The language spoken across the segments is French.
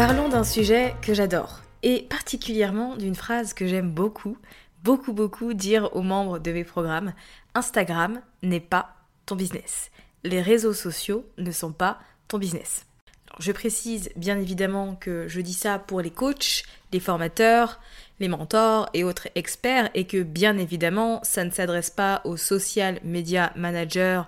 Parlons d'un sujet que j'adore, et particulièrement d'une phrase que j'aime beaucoup, beaucoup beaucoup dire aux membres de mes programmes. Instagram n'est pas ton business. Les réseaux sociaux ne sont pas ton business. Je précise bien évidemment que je dis ça pour les coachs, les formateurs, les mentors et autres experts et que bien évidemment ça ne s'adresse pas aux social media managers,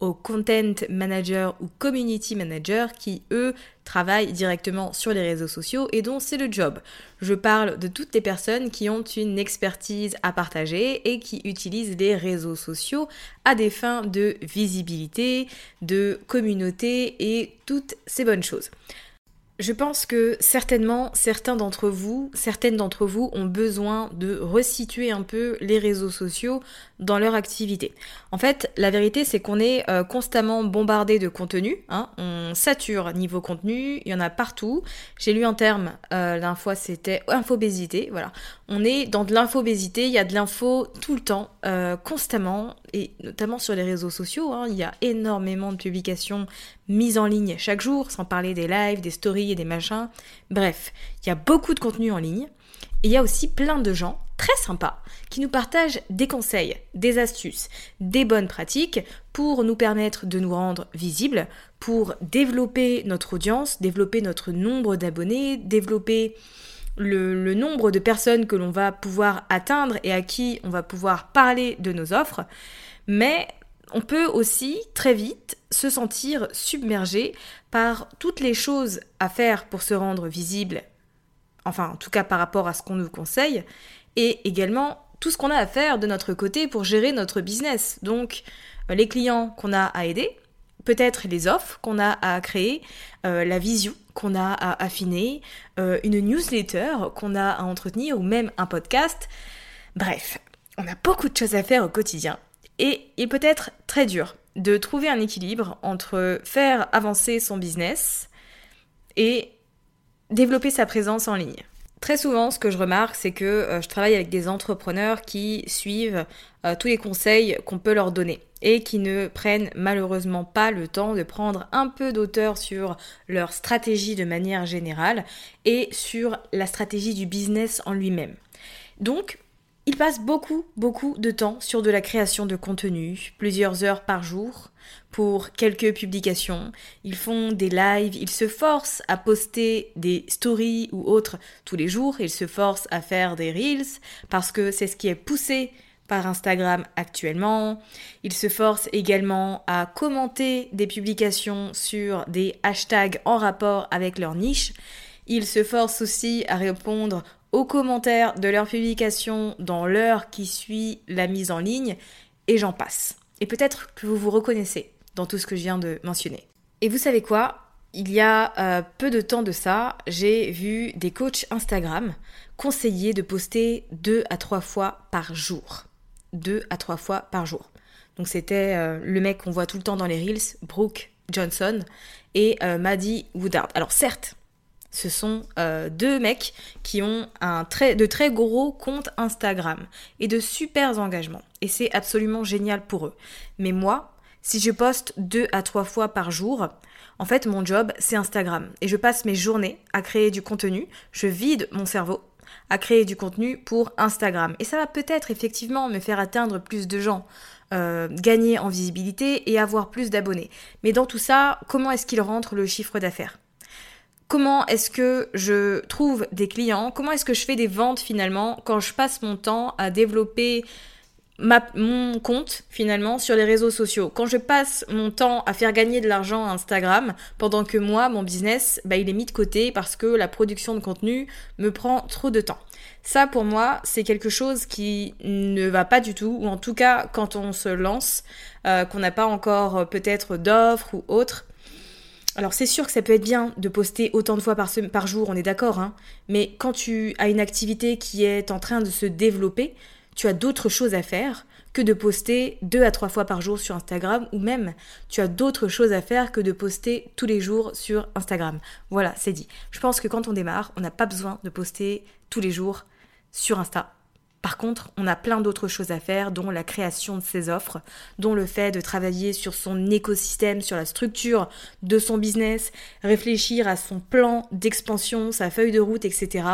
aux content managers ou community managers qui, eux, travaillent directement sur les réseaux sociaux et dont c'est le job. Je parle de toutes les personnes qui ont une expertise à partager et qui utilisent les réseaux sociaux à des fins de visibilité, de communauté et toutes ces bonnes choses. Je pense que certainement certains d'entre vous, certaines d'entre vous ont besoin de resituer un peu les réseaux sociaux dans leur activité. En fait, la vérité c'est qu'on est euh, constamment bombardé de contenu, hein. on sature niveau contenu, il y en a partout. J'ai lu un terme, euh, fois c'était infobésité, voilà. On est dans de l'infobésité, il y a de l'info tout le temps, euh, constamment, et notamment sur les réseaux sociaux, hein. il y a énormément de publications mises en ligne chaque jour, sans parler des lives, des stories et des machins. Bref, il y a beaucoup de contenu en ligne. Et il y a aussi plein de gens très sympas qui nous partagent des conseils, des astuces, des bonnes pratiques pour nous permettre de nous rendre visibles, pour développer notre audience, développer notre nombre d'abonnés, développer le, nombre de personnes que l'on va pouvoir atteindre et à qui on va pouvoir parler de nos offres. Mais on peut aussi très vite se sentir submergé par toutes les choses à faire pour se rendre visible enfin en tout cas par rapport à ce qu'on nous conseille, et également tout ce qu'on a à faire de notre côté pour gérer notre business. Donc les clients qu'on a à aider, peut-être les offres qu'on a à créer, euh, la vision qu'on a à affiner, euh, une newsletter qu'on a à entretenir ou même un podcast. Bref, on a beaucoup de choses à faire au quotidien et il peut être très dur de trouver un équilibre entre faire avancer son business et développer sa présence en ligne. Très souvent, ce que je remarque, c'est que euh, je travaille avec des entrepreneurs qui suivent euh, tous les conseils qu'on peut leur donner et qui ne prennent malheureusement pas le temps de prendre un peu d'auteur sur leur stratégie de manière générale et sur la stratégie du business en lui-même. Donc, ils passent beaucoup, beaucoup de temps sur de la création de contenu, plusieurs heures par jour, pour quelques publications. Ils font des lives, ils se forcent à poster des stories ou autres tous les jours, ils se forcent à faire des reels parce que c'est ce qui est poussé par Instagram actuellement. Ils se forcent également à commenter des publications sur des hashtags en rapport avec leur niche. Ils se forcent aussi à répondre aux commentaires de leurs publications dans l'heure qui suit la mise en ligne, et j'en passe. Et peut-être que vous vous reconnaissez dans tout ce que je viens de mentionner. Et vous savez quoi? Il y a euh, peu de temps de ça, j'ai vu des coachs Instagram conseiller de poster deux à trois fois par jour. Deux à trois fois par jour. Donc c'était euh, le mec qu'on voit tout le temps dans les reels, Brooke Johnson et euh, Maddie Woodard. Alors certes, ce sont deux mecs qui ont un très, de très gros comptes Instagram et de super engagements. Et c'est absolument génial pour eux. Mais moi, si je poste deux à trois fois par jour, en fait, mon job, c'est Instagram. Et je passe mes journées à créer du contenu. Je vide mon cerveau à créer du contenu pour Instagram. Et ça va peut-être effectivement me faire atteindre plus de gens, euh, gagner en visibilité et avoir plus d'abonnés. Mais dans tout ça, comment est-ce qu'il rentre le chiffre d'affaires? Comment est-ce que je trouve des clients? Comment est-ce que je fais des ventes finalement quand je passe mon temps à développer mon compte finalement sur les réseaux sociaux? Quand je passe mon temps à faire gagner de l'argent à Instagram, pendant que moi, mon business, bah, il est mis de côté parce que la production de contenu me prend trop de temps. Ça, pour moi, c'est quelque chose qui ne va pas du tout, ou en tout cas, quand on se lance, euh, qu'on n'a pas encore euh, peut-être d'offres ou autre. Alors c'est sûr que ça peut être bien de poster autant de fois par, jour, on est d'accord, hein, mais quand tu as une activité qui est en train de se développer, tu as d'autres choses à faire que de poster deux à trois fois par jour sur Instagram ou même tu as d'autres choses à faire que de poster tous les jours sur Instagram. Voilà, c'est dit. Je pense que quand on démarre, on n'a pas besoin de poster tous les jours sur Insta. Par contre, on a plein d'autres choses à faire, dont la création de ses offres, dont le fait de travailler sur son écosystème, sur la structure de son business, réfléchir à son plan d'expansion, sa feuille de route, etc.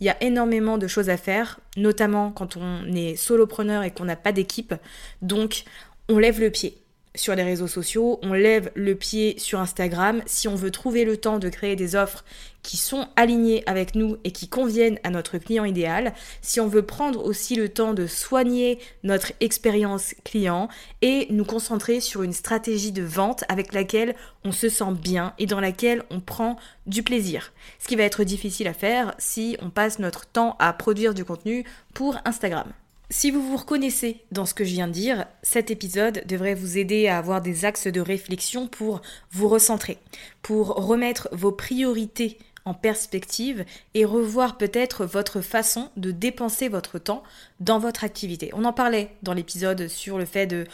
Il y a énormément de choses à faire, notamment quand on est solopreneur et qu'on n'a pas d'équipe. Donc, on lève le pied sur les réseaux sociaux, on lève le pied sur Instagram. Si on veut trouver le temps de créer des offres qui sont alignées avec nous et qui conviennent à notre client idéal, si on veut prendre aussi le temps de soigner notre expérience client et nous concentrer sur une stratégie de vente avec laquelle on se sent bien et dans laquelle on prend du plaisir. Ce qui va être difficile à faire si on passe notre temps à produire du contenu pour Instagram. Si vous vous reconnaissez dans ce que je viens de dire, cet épisode devrait vous aider à avoir des axes de réflexion pour vous recentrer, pour remettre vos priorités perspective et revoir peut-être votre façon de dépenser votre temps dans votre activité. On en parlait dans l'épisode sur le fait de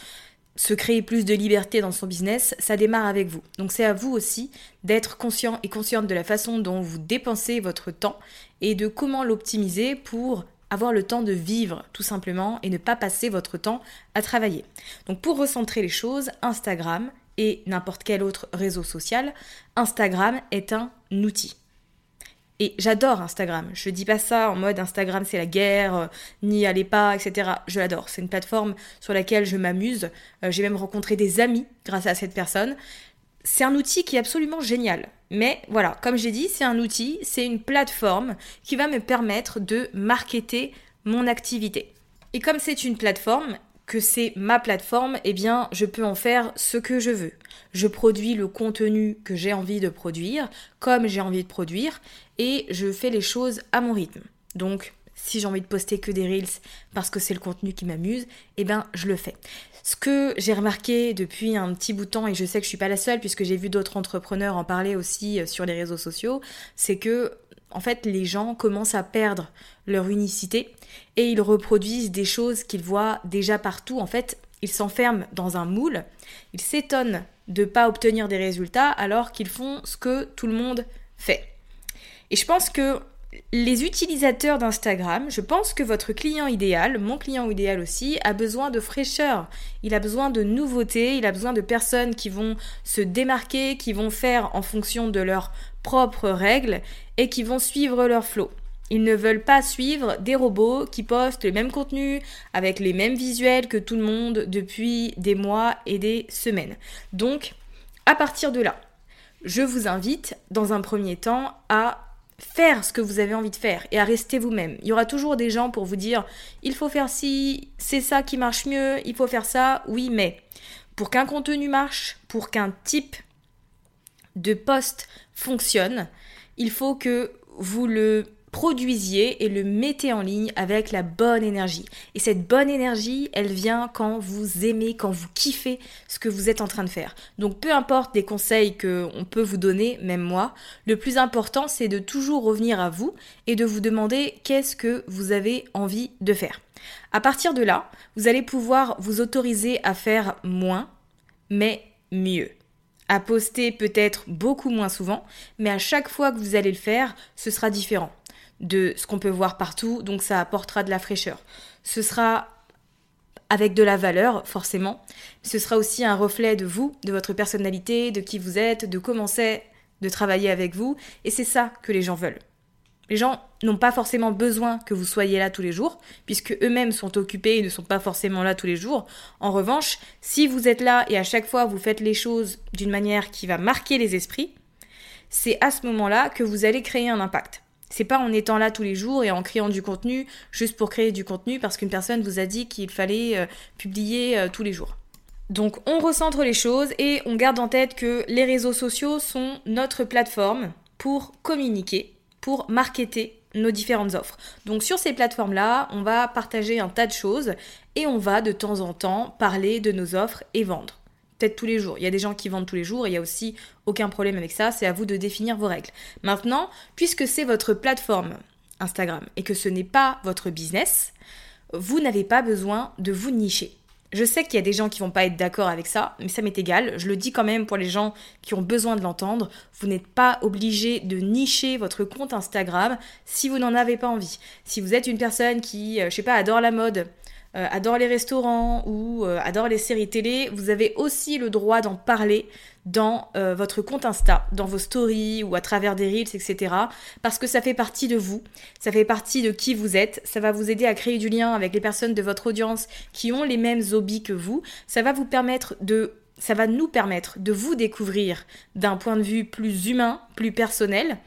se créer plus de liberté dans son business, ça démarre avec vous. Donc c'est à vous aussi d'être conscient et consciente de la façon dont vous dépensez votre temps et de comment l'optimiser pour avoir le temps de vivre tout simplement et ne pas passer votre temps à travailler. Donc pour recentrer les choses, Instagram et n'importe quel autre réseau social, Instagram est un outil. Et j'adore Instagram. Je dis pas ça en mode Instagram c'est la guerre, euh, n'y allez pas, etc. Je l'adore. C'est une plateforme sur laquelle je m'amuse. Euh, j'ai même rencontré des amis grâce à cette personne. C'est un outil qui est absolument génial. Mais voilà, comme j'ai dit, c'est un outil, c'est une plateforme qui va me permettre de marketer mon activité. Et comme c'est une plateforme, que c'est ma plateforme, eh bien, je peux en faire ce que je veux. Je produis le contenu que j'ai envie de produire, comme j'ai envie de produire, et je fais les choses à mon rythme. Donc, si j'ai envie de poster que des reels parce que c'est le contenu qui m'amuse, eh bien, je le fais. Ce que j'ai remarqué depuis un petit bout de temps, et je sais que je suis pas la seule puisque j'ai vu d'autres entrepreneurs en parler aussi euh, sur les réseaux sociaux, c'est que en fait les gens commencent à perdre leur unicité et ils reproduisent des choses qu'ils voient déjà partout. En fait, ils s'enferment dans un moule, ils s'étonnent de ne pas obtenir des résultats alors qu'ils font ce que tout le monde fait. Et je pense que les utilisateurs d'Instagram, je pense que votre client idéal, mon client idéal aussi, a besoin de fraîcheur. Il a besoin de nouveautés, il a besoin de personnes qui vont se démarquer, qui vont faire en fonction de leurs propres règles et qui vont suivre leur flow. Ils ne veulent pas suivre des robots qui postent le même contenu avec les mêmes visuels que tout le monde depuis des mois et des semaines. Donc, à partir de là, je vous invite dans un premier temps à faire ce que vous avez envie de faire et à rester vous-même. Il y aura toujours des gens pour vous dire il faut faire ci, c'est ça qui marche mieux, il faut faire ça, oui, mais pour qu'un contenu marche, pour qu'un type de poste fonctionne, il faut que vous le produisiez et le mettez en ligne avec la bonne énergie. Et cette bonne énergie, elle vient quand vous aimez, quand vous kiffez ce que vous êtes en train de faire. Donc peu importe les conseils qu'on peut vous donner, même moi, le plus important c'est de toujours revenir à vous et de vous demander qu'est-ce que vous avez envie de faire. À partir de là, vous allez pouvoir vous autoriser à faire moins, mais mieux à poster peut-être beaucoup moins souvent, mais à chaque fois que vous allez le faire, ce sera différent de ce qu'on peut voir partout, donc ça apportera de la fraîcheur. Ce sera avec de la valeur, forcément. Ce sera aussi un reflet de vous, de votre personnalité, de qui vous êtes, de comment c'est de travailler avec vous, et c'est ça que les gens veulent. Les gens n'ont pas forcément besoin que vous soyez là tous les jours, puisque eux-mêmes sont occupés et ne sont pas forcément là tous les jours. En revanche, si vous êtes là et à chaque fois vous faites les choses d'une manière qui va marquer les esprits, c'est à ce moment-là que vous allez créer un impact. C'est pas en étant là tous les jours et en créant du contenu juste pour créer du contenu parce qu'une personne vous a dit qu'il fallait euh, publier euh, tous les jours. Donc on recentre les choses et on garde en tête que les réseaux sociaux sont notre plateforme pour communiquer pour marketer nos différentes offres. Donc sur ces plateformes-là, on va partager un tas de choses et on va de temps en temps parler de nos offres et vendre. Tous les jours. Il y a des gens qui vendent tous les jours et il y a aussi aucun problème avec ça. C'est à vous de définir vos règles. Maintenant, puisque c'est votre plateforme Instagram et que ce n'est pas votre business, vous n'avez pas besoin de vous nicher. Je sais qu'il y a des gens qui vont pas être d'accord avec ça, mais ça m'est égal. Je le dis quand même pour les gens qui ont besoin de l'entendre. Vous n'êtes pas obligé de nicher votre compte Instagram si vous n'en avez pas envie. Si vous êtes une personne qui, euh, je sais pas, adore la mode, euh, adore les restaurants ou euh, adore les séries télé, vous avez aussi le droit d'en parler dans euh, votre compte Insta, dans vos stories ou à travers des reels, etc. Parce que ça fait partie de vous, ça fait partie de qui vous êtes, ça va vous aider à créer du lien avec les personnes de votre audience qui ont les mêmes hobbies que vous, ça va vous permettre de ça va nous permettre de vous découvrir d'un point de vue plus humain, plus personnel.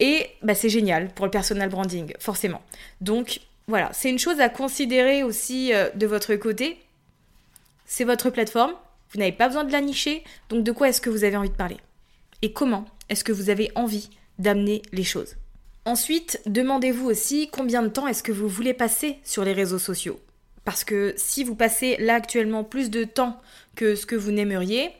Et bah, c'est génial pour le personal branding, forcément. Donc voilà, c'est une chose à considérer aussi euh, de votre côté. C'est votre plateforme, vous n'avez pas besoin de la nicher, donc de quoi est-ce que vous avez envie de parler? Et comment est-ce que vous avez envie d'amener les choses? Ensuite, demandez-vous aussi combien de temps est-ce que vous voulez passer sur les réseaux sociaux. Parce que si vous passez là actuellement plus de temps que ce que vous n'aimeriez,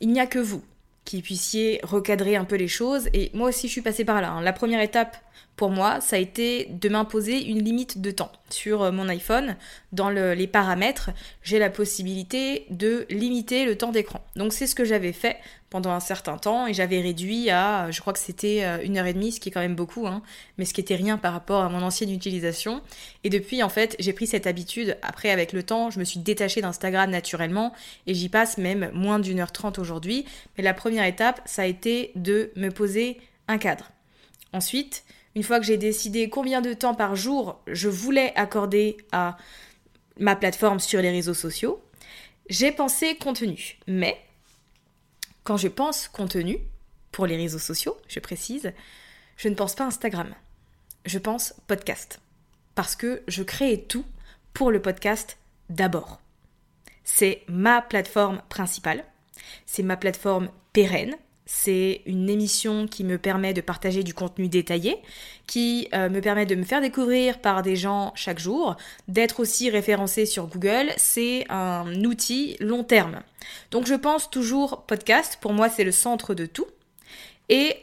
il n'y a que vous qui puissiez recadrer un peu les choses. Et moi aussi, je suis passée par là. Hein. La première étape pour moi, ça a été de m'imposer une limite de temps. Sur euh, mon iPhone, dans les paramètres, j'ai la possibilité de limiter le temps d'écran. Donc c'est ce que j'avais fait pendant un certain temps et j'avais réduit à, je crois que c'était euh, une heure et demie, ce qui est quand même beaucoup, hein, mais ce qui était rien par rapport à mon ancienne utilisation. Et depuis, en fait, j'ai pris cette habitude. Après, avec le temps, je me suis détachée d'Instagram naturellement et j'y passe même moins d'une heure trente aujourd'hui. Mais la première étape, ça a été de me poser un cadre. Ensuite, une fois que j'ai décidé combien de temps par jour je voulais accorder à ma plateforme sur les réseaux sociaux, j'ai pensé contenu. Mais quand je pense contenu, pour les réseaux sociaux, je précise, je ne pense pas Instagram. Je pense podcast. Parce que je crée tout pour le podcast d'abord. C'est ma plateforme principale. C'est ma plateforme pérenne c'est une émission qui me permet de partager du contenu détaillé, qui euh, me permet de me faire découvrir par des gens chaque jour, d'être aussi référencé sur Google. C'est un outil long terme. Donc je pense toujours podcast, pour moi c'est le centre de tout. Et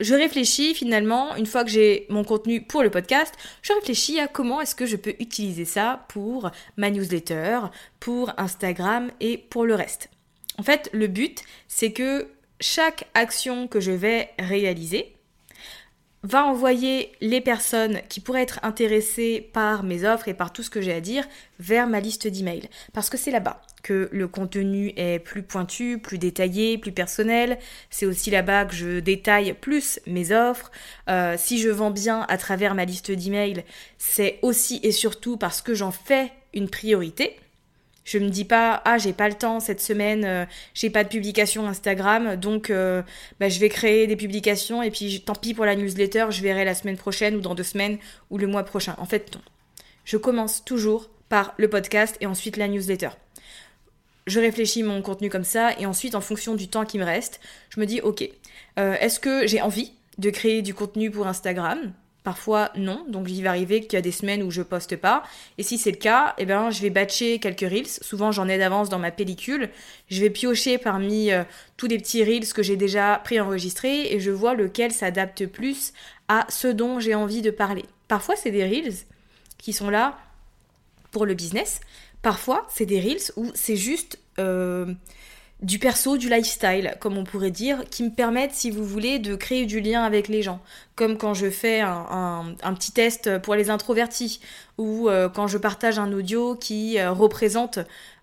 je réfléchis finalement, une fois que j'ai mon contenu pour le podcast, je réfléchis à comment est-ce que je peux utiliser ça pour ma newsletter, pour Instagram et pour le reste. En fait, le but, c'est que chaque action que je vais réaliser va envoyer les personnes qui pourraient être intéressées par mes offres et par tout ce que j'ai à dire vers ma liste d'emails. Parce que c'est là-bas que le contenu est plus pointu, plus détaillé, plus personnel. C'est aussi là-bas que je détaille plus mes offres. Euh, si je vends bien à travers ma liste d'emails, c'est aussi et surtout parce que j'en fais une priorité. Je me dis pas ah j'ai pas le temps cette semaine, euh, j'ai pas de publication Instagram, donc euh, bah, je vais créer des publications et puis tant pis pour la newsletter, je verrai la semaine prochaine ou dans deux semaines ou le mois prochain. En fait non. Je commence toujours par le podcast et ensuite la newsletter. Je réfléchis mon contenu comme ça et ensuite en fonction du temps qui me reste, je me dis ok, euh, est-ce que j'ai envie de créer du contenu pour Instagram Parfois non, donc il va arriver qu'il y a des semaines où je poste pas. Et si c'est le cas, eh ben je vais batcher quelques reels. Souvent j'en ai d'avance dans ma pellicule. Je vais piocher parmi euh, tous les petits reels que j'ai déjà préenregistrés et je vois lequel s'adapte plus à ce dont j'ai envie de parler. Parfois c'est des reels qui sont là pour le business. Parfois c'est des reels où c'est juste euh, du perso, du lifestyle, comme on pourrait dire, qui me permettent, si vous voulez, de créer du lien avec les gens. Comme quand je fais un, petit test pour les introvertis, ou euh, quand je partage un audio qui euh, représente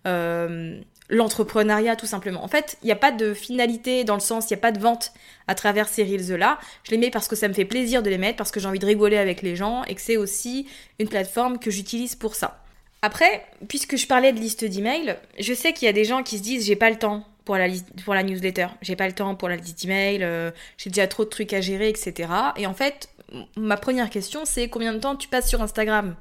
euh, l'entrepreneuriat tout simplement. En fait, il n'y a pas de finalité dans le sens, il n'y a pas de vente à travers ces reels-là. Je les mets parce que ça me fait plaisir de les mettre, parce que j'ai envie de rigoler avec les gens, et que c'est aussi une plateforme que j'utilise pour ça. Après, puisque je parlais de liste d'emails, je sais qu'il y a des gens qui se disent j'ai pas le temps pour la, newsletter, j'ai pas le temps pour la liste d'emails, euh, j'ai déjà trop de trucs à gérer, etc. Et en fait, ma première question c'est combien de temps tu passes sur Instagram?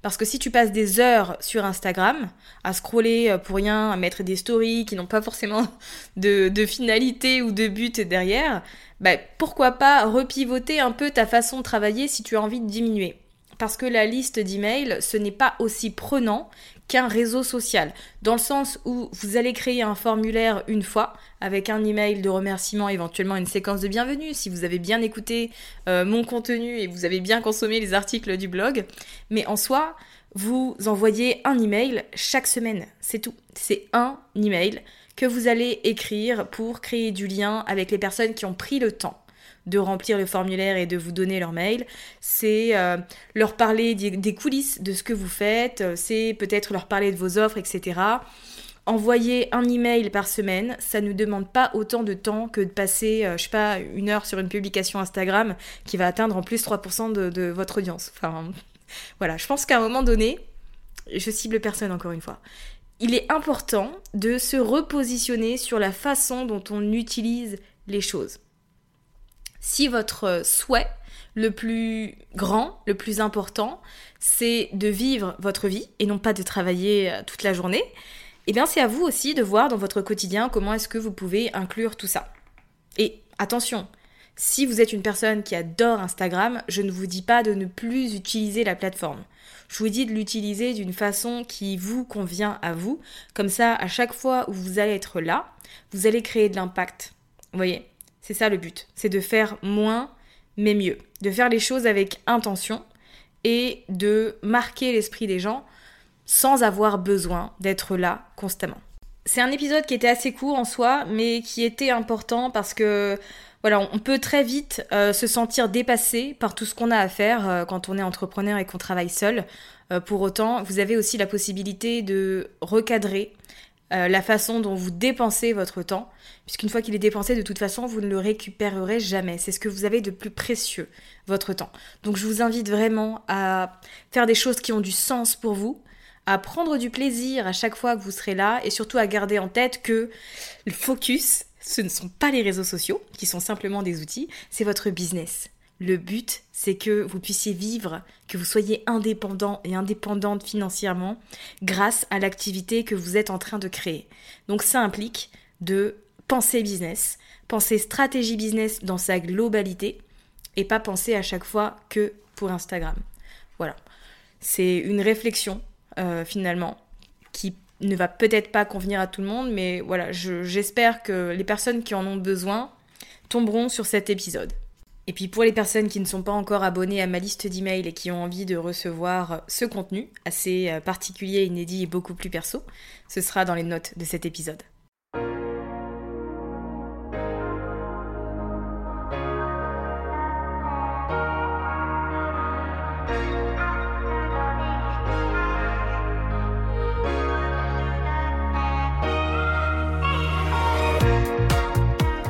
Parce que si tu passes des heures sur Instagram à scroller euh, pour rien, à mettre des stories qui n'ont pas forcément de, de, finalité ou de but derrière, bah, pourquoi pas repivoter un peu ta façon de travailler si tu as envie de diminuer? Parce que la liste d'emails, ce n'est pas aussi prenant qu'un réseau social, dans le sens où vous allez créer un formulaire une fois avec un email de remerciement, éventuellement une séquence de bienvenue si vous avez bien écouté euh, mon contenu et vous avez bien consommé les articles du blog, mais en soi, vous envoyez un email chaque semaine, c'est tout. C'est un email que vous allez écrire pour créer du lien avec les personnes qui ont pris le temps de remplir le formulaire et de vous donner leur mail, c'est euh, leur parler des, coulisses de ce que vous faites, euh, c'est peut-être leur parler de vos offres, etc. Envoyer un email par semaine, ça ne demande pas autant de temps que de passer, euh, je sais pas, une heure sur une publication Instagram qui va atteindre en plus 3% de, de votre audience. Enfin, voilà, je pense qu'à un moment donné, je cible personne encore une fois, il est important de se repositionner sur la façon dont on utilise les choses. Si votre souhait le plus grand, le plus important, c'est de vivre votre vie et non pas de travailler euh, toute la journée, eh bien c'est à vous aussi de voir dans votre quotidien comment est-ce que vous pouvez inclure tout ça. Et attention, si vous êtes une personne qui adore Instagram, je ne vous dis pas de ne plus utiliser la plateforme. Je vous dis de l'utiliser d'une façon qui vous convient à vous. Comme ça, à chaque fois où vous allez être là, vous allez créer de l'impact. Vous voyez? C'est ça le but, c'est de faire moins mais mieux, de faire les choses avec intention et de marquer l'esprit des gens sans avoir besoin d'être là constamment. C'est un épisode qui était assez court en soi, mais qui était important parce que voilà, on peut très vite euh, se sentir dépassé par tout ce qu'on a à faire euh, quand on est entrepreneur et qu'on travaille seul. Euh, pour autant, vous avez aussi la possibilité de recadrer euh, la façon dont vous dépensez votre temps, puisqu'une fois qu'il est dépensé, de toute façon, vous ne le récupérerez jamais. C'est ce que vous avez de plus précieux, votre temps. Donc je vous invite vraiment à faire des choses qui ont du sens pour vous, à prendre du plaisir à chaque fois que vous serez là, et surtout à garder en tête que le focus, ce ne sont pas les réseaux sociaux, qui sont simplement des outils, c'est votre business. Le but, c'est que vous puissiez vivre, que vous soyez indépendant et indépendante financièrement grâce à l'activité que vous êtes en train de créer. Donc ça implique de penser business, penser stratégie business dans sa globalité et pas penser à chaque fois que pour Instagram. Voilà. C'est une réflexion euh, finalement qui ne va peut-être pas convenir à tout le monde, mais voilà, j'espère que les personnes qui en ont besoin tomberont sur cet épisode. Et puis pour les personnes qui ne sont pas encore abonnées à ma liste d'emails et qui ont envie de recevoir ce contenu assez euh, particulier, inédit et beaucoup plus perso, ce sera dans les notes de cet épisode.